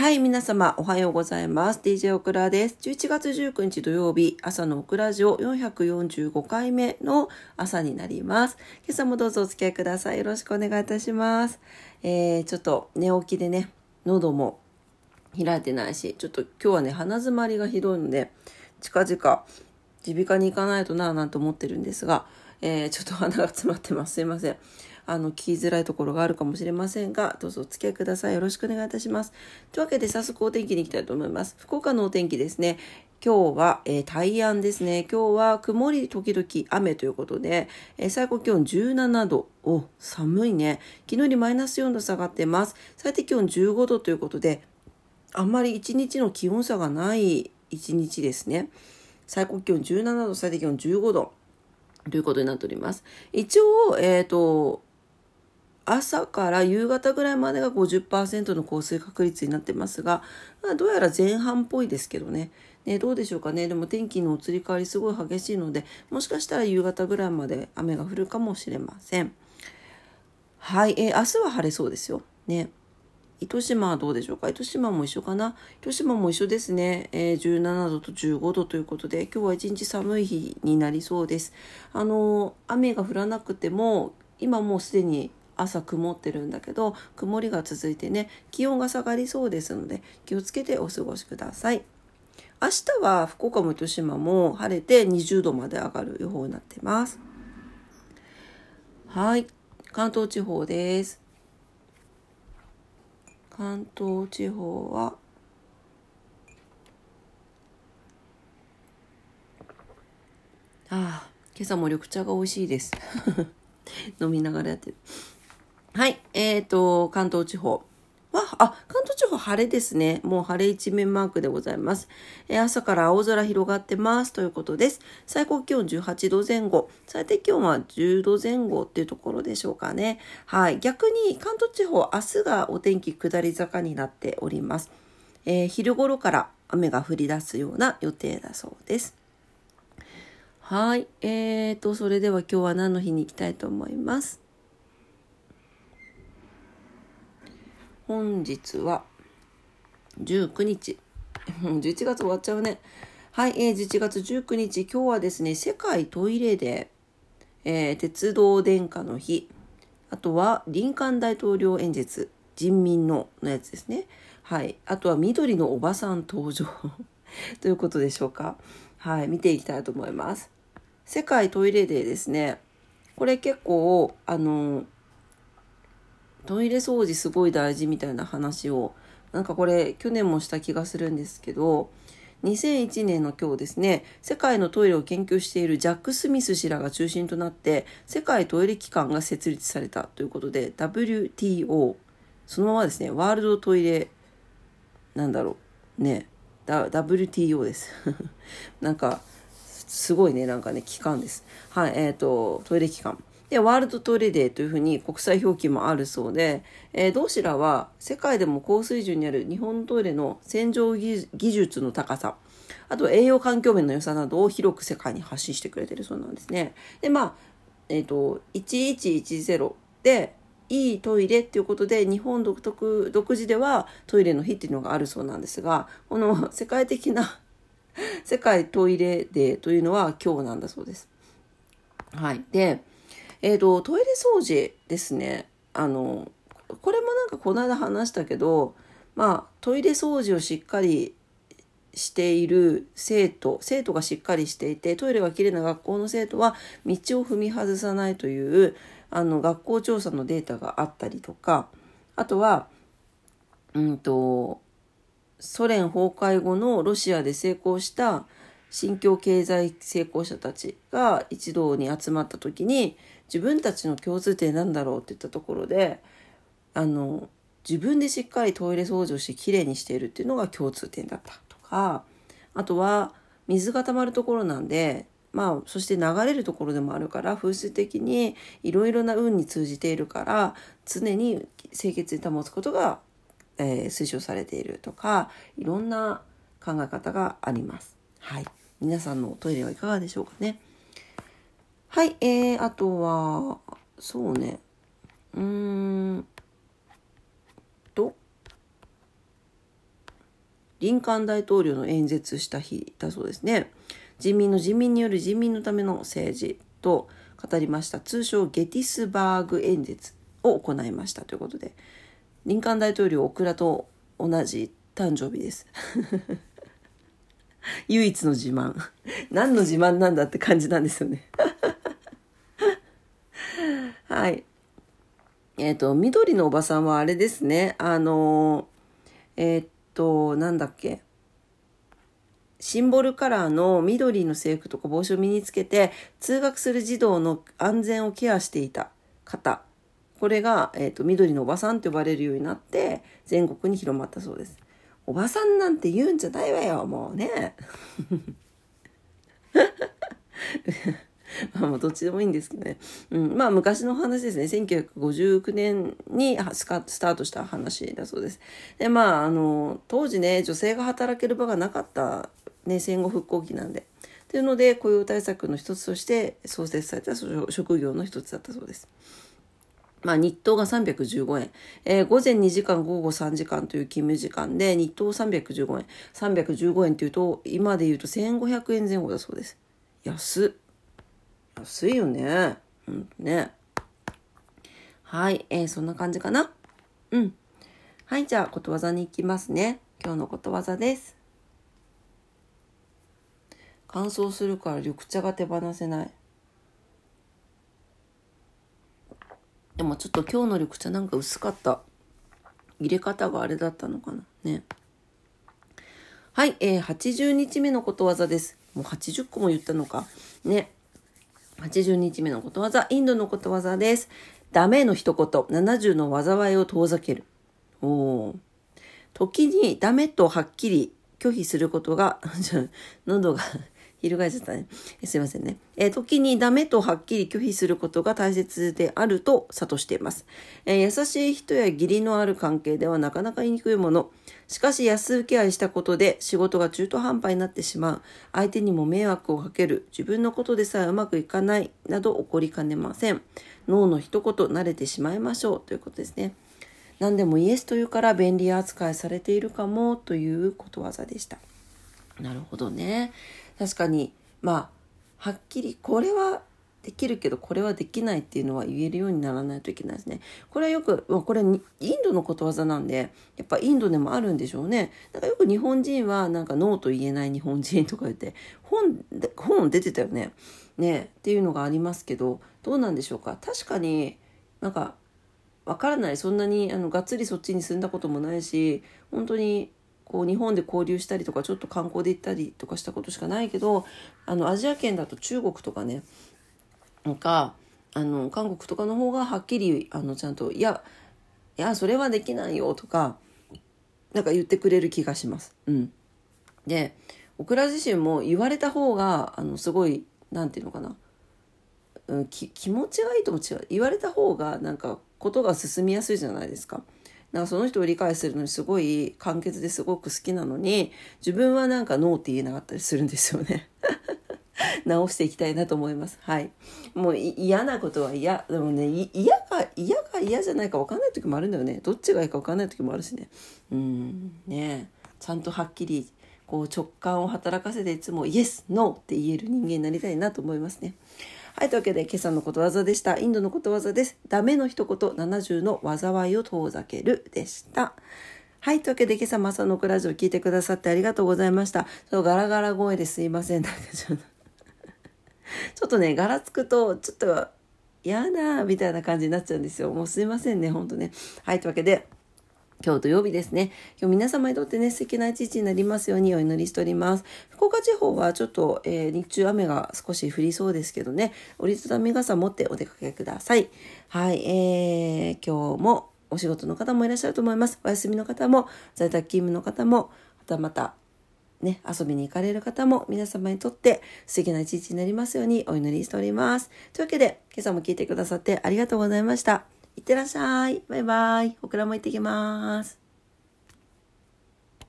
はい、皆様おはようございます。DJ オクラです。11月19日土曜日、朝のオクラジオ445回目の朝になります。今朝もどうぞお付き合いください。よろしくお願いいたします。えー、ちょっと寝起きでね、喉も開いてないし、ちょっと今日はね、鼻詰まりがひどいので、近々耳鼻科に行かないとなぁなんて思ってるんですが、えー、ちょっと鼻が詰まってます。すいません。あの、聞きづらいところがあるかもしれませんが、どうぞお付き合いください。よろしくお願いいたします。というわけで、早速お天気に行きたいと思います。福岡のお天気ですね。今日は、えー、大安ですね。今日は曇り時々雨ということで、えー、最高気温17度。お、寒いね。昨日よりマイナス4度下がってます。最低気温15度ということで、あんまり一日の気温差がない一日ですね。最高気温17度、最低気温15度ということになっております。一応、えっ、ー、と、朝から夕方ぐらいまでが50%の降水確率になってますが、まあ、どうやら前半っぽいですけどね。ね、どうでしょうかね。でも天気の移り変わりすごい激しいので、もしかしたら夕方ぐらいまで雨が降るかもしれません。はい、えー、明日は晴れそうですよ。ね。糸島はどうでしょうか糸島も一緒かな糸島も一緒ですね。えー、17度と15度ということで、今日は一日寒い日になりそうです。あのー、雨が降らなくても、今もうすでに朝曇ってるんだけど曇りが続いてね気温が下がりそうですので気をつけてお過ごしください。明日は福岡も糸島も晴れて20度まで上がる予報になってます。はい。関東地方です。関東地方はああ今朝も緑茶が美味しいです。飲みながらやってる。えっ、ー、と、関東地方は、あ、関東地方晴れですね。もう晴れ一面マークでございます。えー、朝から青空広がってますということです。最高気温18度前後。最低気温は10度前後っていうところでしょうかね。はい。逆に関東地方、明日がお天気下り坂になっております。えー、昼頃から雨が降り出すような予定だそうです。はい。えーと、それでは今日は何の日に行きたいと思います？本日は19日。11月終わっちゃうね。はい、えー、11月19日、今日はですね、世界トイレで、えー、鉄道殿下の日、あとはリンカン大統領演説、人民ののやつですね。はい、あとは緑のおばさん登場 ということでしょうか。はい、見ていきたいと思います。世界トイレデーですね。これ結構、あの、トイレ掃除すごい大事みたいな話をなんかこれ去年もした気がするんですけど2001年の今日ですね世界のトイレを研究しているジャック・スミス氏らが中心となって世界トイレ機関が設立されたということで WTO そのままですねワールドトイレなんだろうね。WTO です。なんかすごいねなんかね機関です。はいえっ、ー、とトイレ機関。で、ワールドトイレデーというふうに国際表記もあるそうで、えー、同志らは世界でも高水準にある日本トイレの洗浄技術の高さ、あと栄養環境面の良さなどを広く世界に発信してくれてるそうなんですね。で、まあ、えっ、ー、と、1110で、いいトイレっていうことで日本独特独自ではトイレの日っていうのがあるそうなんですがこの世界的な世界トイレデーというのは今日なんだそうです。はい。で、えっ、ー、と、トイレ掃除ですね。あの、これもなんかこの間話したけど、まあ、トイレ掃除をしっかりしている生徒、生徒がしっかりしていて、トイレがきれいな学校の生徒は道を踏み外さないという、あの、学校調査のデータがあったりとか、あとは、うんと、ソ連崩壊後のロシアで成功した新疆経済成功者たちが一堂に集まった時に自分たちの共通点なんだろうって言ったところであの自分でしっかりトイレ掃除をしてきれいにしているっていうのが共通点だったとかあとは水が溜まるところなんでまあそして流れるところでもあるから風水的にいろいろな運に通じているから常に清潔に保つことが、えー、推奨されているとかいろんな考え方があります。はい皆さんのトイレはいかがでしょうかね？はい、えー、あとは、そうね、うーん。と、リンカン大統領の演説した日だそうですね。人民の人民による人民のための政治と語りました。通称ゲティスバーグ演説を行いましたということで。リンカン大統領オクラと同じ誕生日です。唯一の自慢。何の自慢なんだって感じなんですよね。はい。えっ、ー、と緑のおばさんはあれですね。あのえっ、ー、となんだっけ。シンボルカラーの緑の制服とか帽子を身につけて通学する児童の安全をケアしていた方。これが、えーと、緑のおばさんと呼ばれるようになって全国に広まったそうです。おばさんなんて言うんじゃないわよもうね。まあどっちでもいいんですけどね、うん、まあ昔の話ですね。1959年にスタートした話だそうです。でまああの当時ね女性が働ける場がなかったね、戦後復興期なんで。というので雇用対策の一つとして創設された職業の一つだったそうです。まあ、日当が315円、えー、午前2時間午後3時間という勤務時間で日当315円。315円というと今で言うと1500円前後だそうです。安っ。安いよね。うんね。はい、えー、そんな感じかな。うん。はいじゃあことわざに行きますね。今日のことわざです。乾燥するから緑茶が手放せない。でもちょっと今日の緑茶なんか薄かった。入れ方があれだったのかな。ね。はい、えー、80日目のことわざです。もう80個も言ったのか。ね。80日目のことわざインドのことわざです。ダメの一言70の災いを遠ざける。おお時にダメとはっきり拒否することが 喉が翻っちゃったね。すいませんね。えー、時にダメとはっきり拒否することが大切であると諭しています。えー、優しい人や義理のある関係ではなかなか言いにくいもの。しかし安請け合いしたことで仕事が中途半端になってしまう。相手にも迷惑をかける。自分のことでさえうまくいかない。など起こりかねません。脳の一言慣れてしまいましょうということですね。何でもイエスというから便利扱いされているかもということわざでした。なるほどね。確かにまあはっきりこれはできるけどこれはできないっていうのは言えるようにならないといけないですね。これはよくまあこれインドのことわざなんでやっぱインドでもあるんでしょうね。だかよく日本人はなんかノーと言えない日本人とか言って本本出てたよね。ねっていうのがありますけどどうなんでしょうか。確かになんかわからないそんなにあのがっつりそっちに住んだこともないし本当にこう日本で交流したりとかちょっと観光で行ったりとかしたことしかないけどあのアジア圏だと中国とかねなんかあの韓国とかの方がはっきりあのちゃんと「いやいやそれはできないよ」とかなんか言ってくれる気がします。うん、でオクラ自身も言われた方があのすごい何て言うのかな、うん、気持ちがいいとも違う言われた方がなんかことが進みやすいじゃないですか。なんかその人を理解するのにすごい簡潔ですごく好きなのに自分はなんかノーって言えなかったりするんですよね。直していきたいなと思います。はい。もう嫌なことは嫌。でもね、嫌か、嫌か嫌じゃないか分かんない時もあるんだよね。どっちがいいか分かんない時もあるしね。うん、ねちゃんとはっきり、こう直感を働かせていつもイエス、ノーって言える人間になりたいなと思いますね。はい、というわけで今朝のことわざでした。インドのことわざです。ダメの一言、70の災いを遠ざけるでした。はい。というわけで、今朝も朝のクラジオ聞いてくださってありがとうございました。そうガラガラ声ですいません。なんかちょっとちょっとね、ガラつくと、ちょっと、やだみたいな感じになっちゃうんですよ。もうすいませんね、ほんとね。はい。というわけで、今日土曜日ですね。今日皆様にとってね、素敵な一日になりますようにお祈りしております。福岡地方はちょっと、えー、日中雨が少し降りそうですけどね、折りたたみ傘持ってお出かけください。はい、えー、今日もお仕事の方もいらっしゃると思います。お休みの方も、在宅勤務の方も、またまた、ね、遊びに行かれる方も皆様にとって素敵な一日になりますようにお祈りしております。というわけで、今朝も聞いてくださってありがとうございました。いってらっしゃい。バイバイ。オクラも行ってきます。